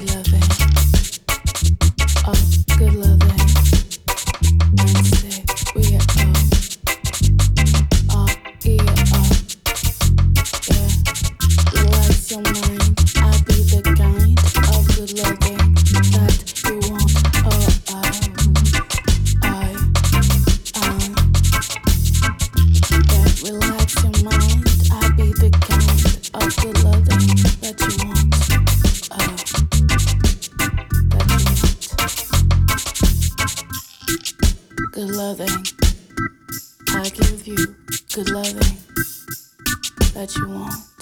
you loving. Loving I give you, good loving that you want.